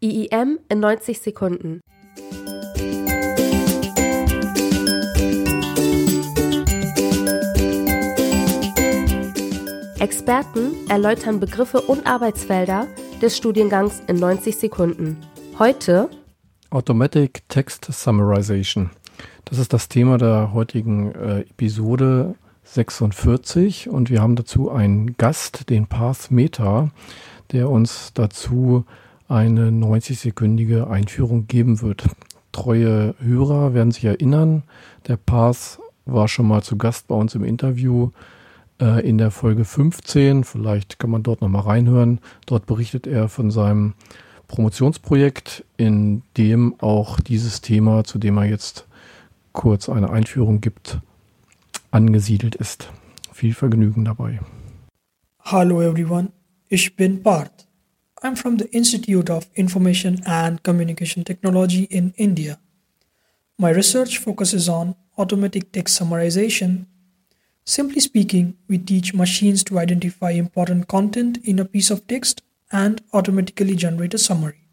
IIM in 90 Sekunden. Experten erläutern Begriffe und Arbeitsfelder des Studiengangs in 90 Sekunden. Heute Automatic Text Summarization. Das ist das Thema der heutigen äh, Episode 46 und wir haben dazu einen Gast, den Path Meta, der uns dazu eine 90-sekündige Einführung geben wird. Treue Hörer werden sich erinnern, der Path war schon mal zu Gast bei uns im Interview äh, in der Folge 15. Vielleicht kann man dort nochmal reinhören. Dort berichtet er von seinem Promotionsprojekt, in dem auch dieses Thema, zu dem er jetzt kurz eine Einführung gibt, angesiedelt ist. Viel Vergnügen dabei. Hallo everyone, ich bin Parth. I'm from the Institute of Information and Communication Technology in India. My research focuses on automatic text summarization. Simply speaking, we teach machines to identify important content in a piece of text and automatically generate a summary.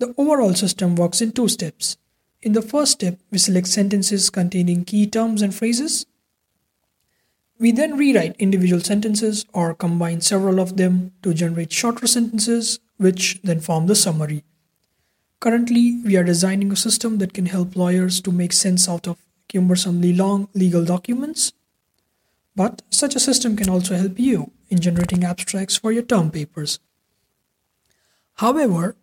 The overall system works in two steps. In the first step, we select sentences containing key terms and phrases. We then rewrite individual sentences or combine several of them to generate shorter sentences, which then form the summary. Currently, we are designing a system that can help lawyers to make sense out of cumbersomely long legal documents. But such a system can also help you in generating abstracts for your term papers. However,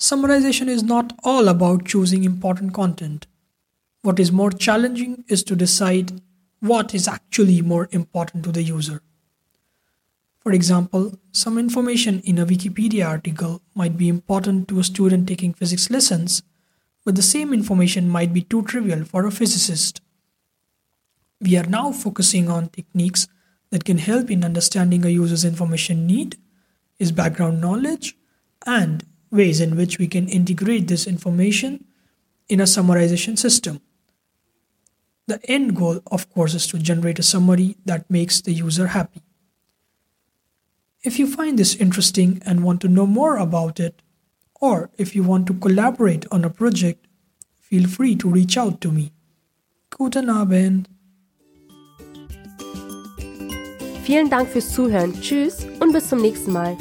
Summarization is not all about choosing important content. What is more challenging is to decide what is actually more important to the user. For example, some information in a Wikipedia article might be important to a student taking physics lessons, but the same information might be too trivial for a physicist. We are now focusing on techniques that can help in understanding a user's information need, his background knowledge, and ways in which we can integrate this information in a summarization system. The end goal, of course, is to generate a summary that makes the user happy. If you find this interesting and want to know more about it, or if you want to collaborate on a project, feel free to reach out to me. Guten Abend. Vielen Dank fürs Zuhören. Tschüss und bis zum nächsten Mal.